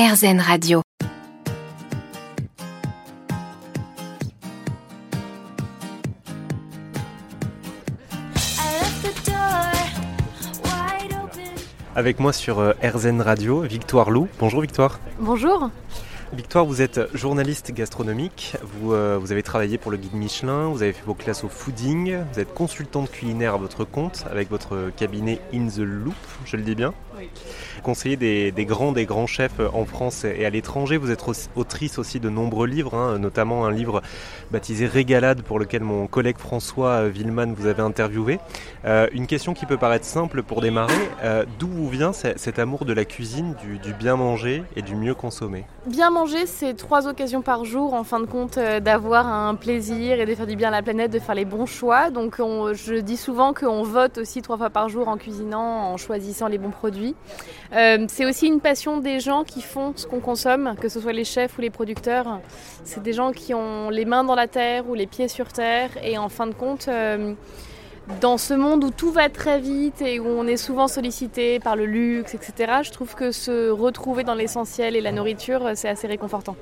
RZN Radio. Avec moi sur euh, RZN Radio, Victoire Lou. Bonjour Victoire. Bonjour. Victoire, vous êtes journaliste gastronomique, vous, euh, vous, avez travaillé pour le guide Michelin, vous avez fait vos classes au fooding, vous êtes consultante culinaire à votre compte avec votre cabinet In the Loop, je le dis bien Conseiller des, grands, des grands chefs en France et à l'étranger, vous êtes autrice aussi de nombreux livres, hein, notamment un livre baptisé Régalade pour lequel mon collègue François Villeman vous avait interviewé. Euh, une question qui peut paraître simple pour démarrer, euh, d'où vous vient cet amour de la cuisine, du, bien manger et du mieux consommer? Bien manger, c'est trois occasions par jour, en fin de compte, euh, d'avoir un plaisir et de faire du bien à la planète, de faire les bons choix. Donc on, je dis souvent qu'on vote aussi trois fois par jour en cuisinant, en choisissant les bons produits. Euh, c'est aussi une passion des gens qui font ce qu'on consomme, que ce soit les chefs ou les producteurs. C'est des gens qui ont les mains dans la terre ou les pieds sur terre et en fin de compte... Euh, dans ce monde où tout va très vite et où on est souvent sollicité par le luxe, etc., je trouve que se retrouver dans l'essentiel et la nourriture, c'est assez réconfortant.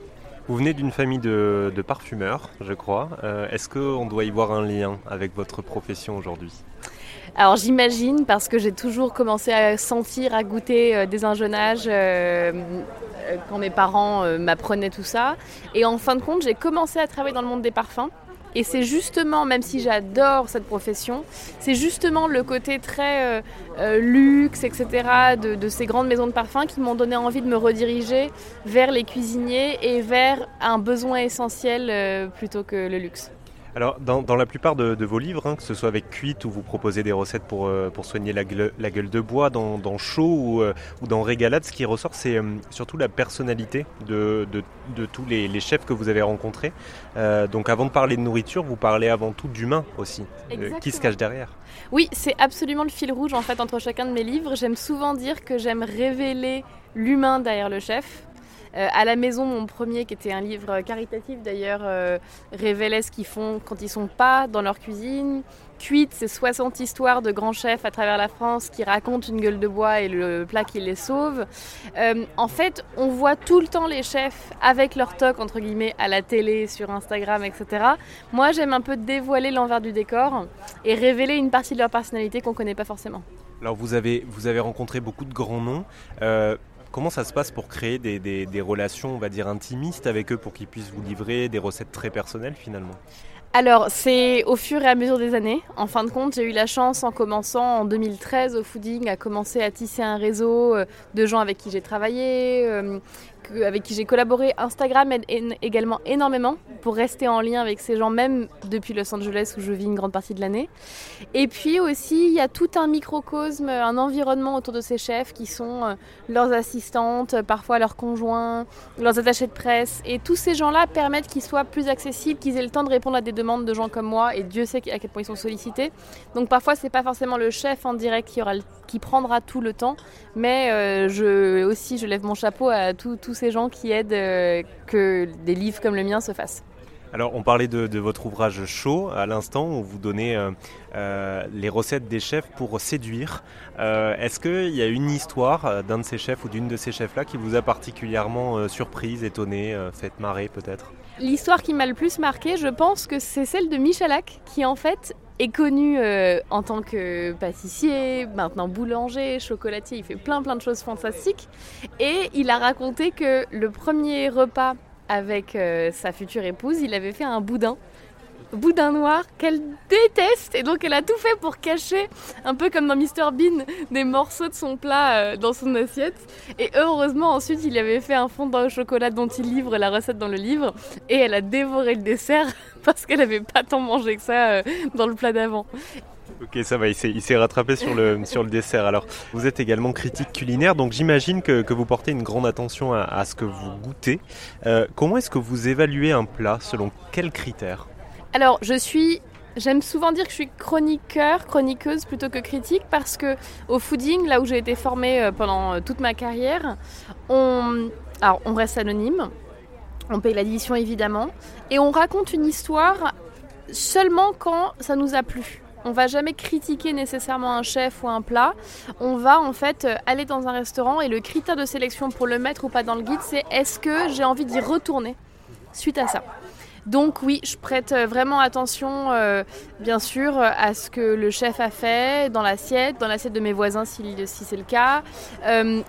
Vous venez d'une famille de, parfumeurs, je crois. Euh, Est-ce qu'on doit y voir un lien avec votre profession aujourd'hui? Alors j'imagine parce que j'ai toujours commencé à sentir, à goûter euh, dès un jeune âge euh, euh, quand mes parents m'apprenaient tout ça. Et en fin de compte, j'ai commencé à travailler dans le monde des parfums. Et c'est justement, même si j'adore cette profession, c'est justement le côté très luxe, etc., de, ces grandes maisons de parfums qui m'ont donné envie de me rediriger vers les cuisiniers et vers un besoin essentiel plutôt que le luxe. Alors, dans, dans, la plupart de, de vos livres, hein, que ce soit avec Cuite où vous proposez des recettes pour, euh, pour soigner la gueule, la gueule, de bois, dans, dans Chaud ou, euh, ou, dans Régalade, ce qui ressort, c'est euh, surtout la personnalité de, de, de tous les, les, chefs que vous avez rencontrés. Donc, avant de parler de nourriture, vous parlez avant tout d'humain aussi. qui se cache derrière Oui, c'est absolument le fil rouge en fait entre chacun de mes livres. J'aime souvent dire que j'aime révéler l'humain derrière le chef. Euh, à la maison, mon premier, qui était un livre caritatif d'ailleurs, euh, révélait ce qu'ils font quand ils sont pas dans leur cuisine. Cuite, c'est 60 histoires de grands chefs à travers la France qui racontent une gueule de bois et le plat qui les sauve. Euh, en fait, on voit tout le temps les chefs avec leur toc, entre guillemets, à la télé, sur Instagram, etc. Moi, j'aime un peu dévoiler l'envers du décor et révéler une partie de leur personnalité qu'on connaît pas forcément. Alors, vous avez, vous avez rencontré beaucoup de grands noms. Comment ça se passe pour créer des, relations, on va dire, intimistes avec eux pour qu'ils puissent vous livrer des recettes très personnelles finalement? Alors, c'est au fur et à mesure des années. En fin de compte, j'ai eu la chance, en commençant en 2013 au fooding, à commencer à tisser un réseau euh, de gens avec qui j'ai travaillé, euh, avec qui j'ai collaboré. Instagram aide également énormément pour rester en lien avec ces gens, même depuis Los Angeles où je vis une grande partie de l'année. Et puis aussi, il y a tout un microcosme, un environnement autour de ces chefs qui sont euh, leurs assistantes, parfois leurs conjoints, leurs attachés de presse. Et tous ces gens-là permettent qu'ils soient plus accessibles, qu'ils aient le temps de répondre à des demandes de gens comme moi. Et Dieu sait à quel point ils sont sollicités. Donc parfois, c'est pas forcément le chef en direct qui, prendra tout le temps, mais euh, aussi, je lève mon chapeau à tous ces gens qui aident euh, que des livres comme le mien se fassent. Alors, on parlait de, de votre ouvrage chaud à l'instant, où vous donnez euh, euh, les recettes des chefs pour séduire. Euh, Est-ce qu'il y a une histoire d'un de ces chefs ou d'une de ces chefs-là qui vous a particulièrement surprise, étonnée, euh, fait marrer peut-être? L'histoire qui m'a le plus marqué, je pense que c'est celle de Michalak, qui en fait est connu euh, en tant que pâtissier, maintenant boulanger, chocolatier, il fait plein plein de choses fantastiques. Et il a raconté que le premier repas avec euh, sa future épouse, il avait fait un boudin. Boudin noir qu'elle déteste et donc elle a tout fait pour cacher, un peu comme dans Mr Bean, des morceaux de son plat euh, dans son assiette. Et heureusement ensuite il avait fait un fondant au chocolat dont il livre la recette dans le livre et elle a dévoré le dessert parce qu'elle n'avait pas tant mangé que ça euh, dans le plat d'avant. Ok, ça va, il s'est rattrapé sur le, sur le dessert. Alors, vous êtes également critique culinaire, donc j'imagine que, que, vous portez une grande attention à, ce que vous goûtez. Euh, comment est-ce que vous évaluez un plat? Selon quels critères? Alors, je suis J'aime souvent dire que je suis chroniqueur, chroniqueuse plutôt que critique parce que au fooding, là où j'ai été formée euh, pendant toute ma carrière, on, reste anonyme, on paye l'addition évidemment, et on raconte une histoire seulement quand ça nous a plu. On va jamais critiquer nécessairement un chef ou un plat. On va en fait aller dans un restaurant et le critère de sélection pour le mettre ou pas dans le guide, c'est est-ce que j'ai envie d'y retourner suite à ça. Donc oui, je prête vraiment attention, euh, bien sûr, à ce que le chef a fait dans l'assiette, dans l'assiette de mes voisins si, c'est le cas, euh,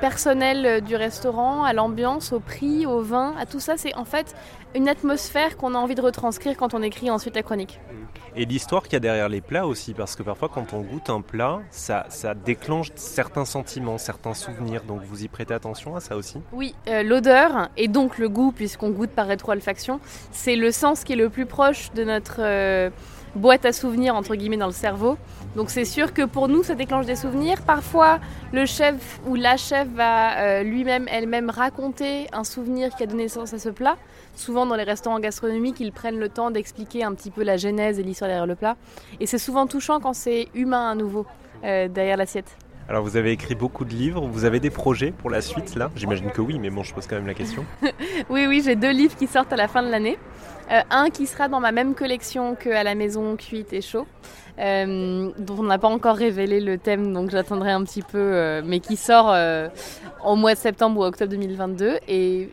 personnel du restaurant, à l'ambiance, au prix, au vin, à tout ça. C'est en fait une atmosphère qu'on a envie de retranscrire quand on écrit ensuite la chronique. Et l'histoire qu'il y a derrière les plats aussi, parce que parfois quand on goûte un plat, ça, ça déclenche certains sentiments, certains souvenirs, donc vous y prêtez attention à ça aussi? Oui, euh, l'odeur et donc le goût, puisqu'on goûte par rétroalfaction, c'est le sens qui est le plus proche de notre... Euh, boîte à souvenirs entre guillemets dans le cerveau. Donc c'est sûr que pour nous ça déclenche des souvenirs. Parfois le chef ou la chef va euh, lui-même, elle-même raconter un souvenir qui a donné naissance à ce plat. Souvent dans les restaurants gastronomiques ils prennent le temps d'expliquer un petit peu la genèse et l'histoire derrière le plat. Et c'est souvent touchant quand c'est humain à nouveau euh, derrière l'assiette. Alors vous avez écrit beaucoup de livres, vous avez des projets pour la suite là? J'imagine que oui, mais bon je pose quand même la question. oui, oui, j'ai deux livres qui sortent à la fin de l'année. Euh, un qui sera dans ma même collection qu'à la maison cuite et chaud, euh, dont on n'a pas encore révélé le thème, donc j'attendrai un petit peu, euh, mais qui sort au mois de septembre ou octobre 2022. Et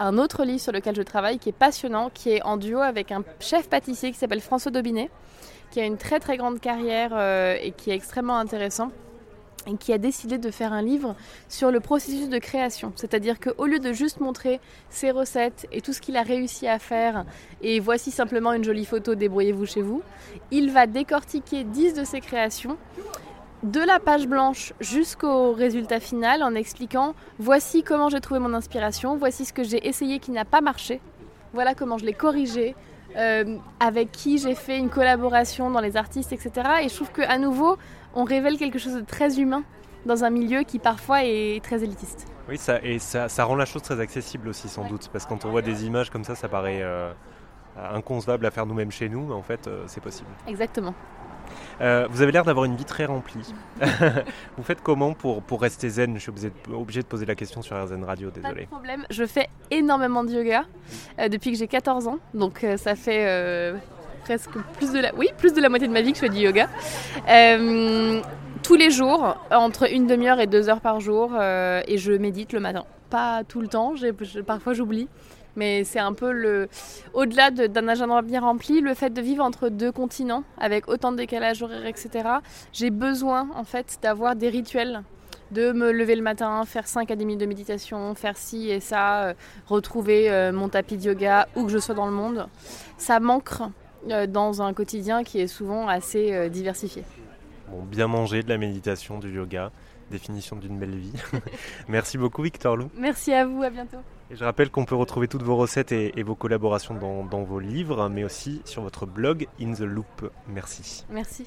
un autre livre sur lequel je travaille qui est passionnant, qui est en duo avec un chef pâtissier qui s'appelle François Dobinet, qui a une très très grande carrière et qui est extrêmement intéressant et qui a décidé de faire un livre sur le processus de création. C'est-à-dire qu'au lieu de juste montrer ses recettes et tout ce qu'il a réussi à faire, et voici simplement une jolie photo, débrouillez-vous chez vous, il va décortiquer 10 de ses créations de la page blanche jusqu'au résultat final en expliquant voici comment j'ai trouvé mon inspiration, voici ce que j'ai essayé qui n'a pas marché, voilà comment je l'ai corrigé, euh, avec qui j'ai fait une collaboration dans les artistes, etc. Et je trouve qu'à nouveau, on révèle quelque chose de très humain dans un milieu qui parfois est très élitiste. Oui, ça, et ça, rend la chose très accessible aussi sans doute, parce que quand on voit des images comme ça, ça paraît euh, inconcevable à faire nous-mêmes chez nous, mais en fait euh, c'est possible. Exactement. Euh, vous avez l'air d'avoir une vie très remplie. vous faites comment pour, pour rester zen? Je suis obligé, de poser la question sur RZN Radio, désolé. Pas de problème, je fais énormément de yoga depuis que j'ai 14 ans, donc ça fait presque plus de la, oui, plus de la moitié de ma vie que je fais du yoga. Euh, tous les jours, entre une demi-heure et deux heures par jour, euh, et je médite le matin. Pas tout le temps, parfois j'oublie. Mais c'est un peu le. Au-delà d'un agenda bien rempli, le fait de vivre entre deux continents, avec autant de décalage horaire, etc., j'ai besoin, en fait, d'avoir des rituels de me lever le matin, faire 5 à 10 minutes de méditation, faire ci et ça, euh, retrouver mon tapis de yoga où que je sois dans le monde. Ça manque euh, dans un quotidien qui est souvent assez euh, diversifié. Bon, bien manger, de la méditation, du yoga, définition d'une belle vie. Merci beaucoup Victor Lou. Merci à vous, à bientôt. Je rappelle qu'on peut retrouver toutes vos recettes et, vos collaborations dans, dans vos livres, mais aussi sur votre blog In the Loop. Merci. Merci.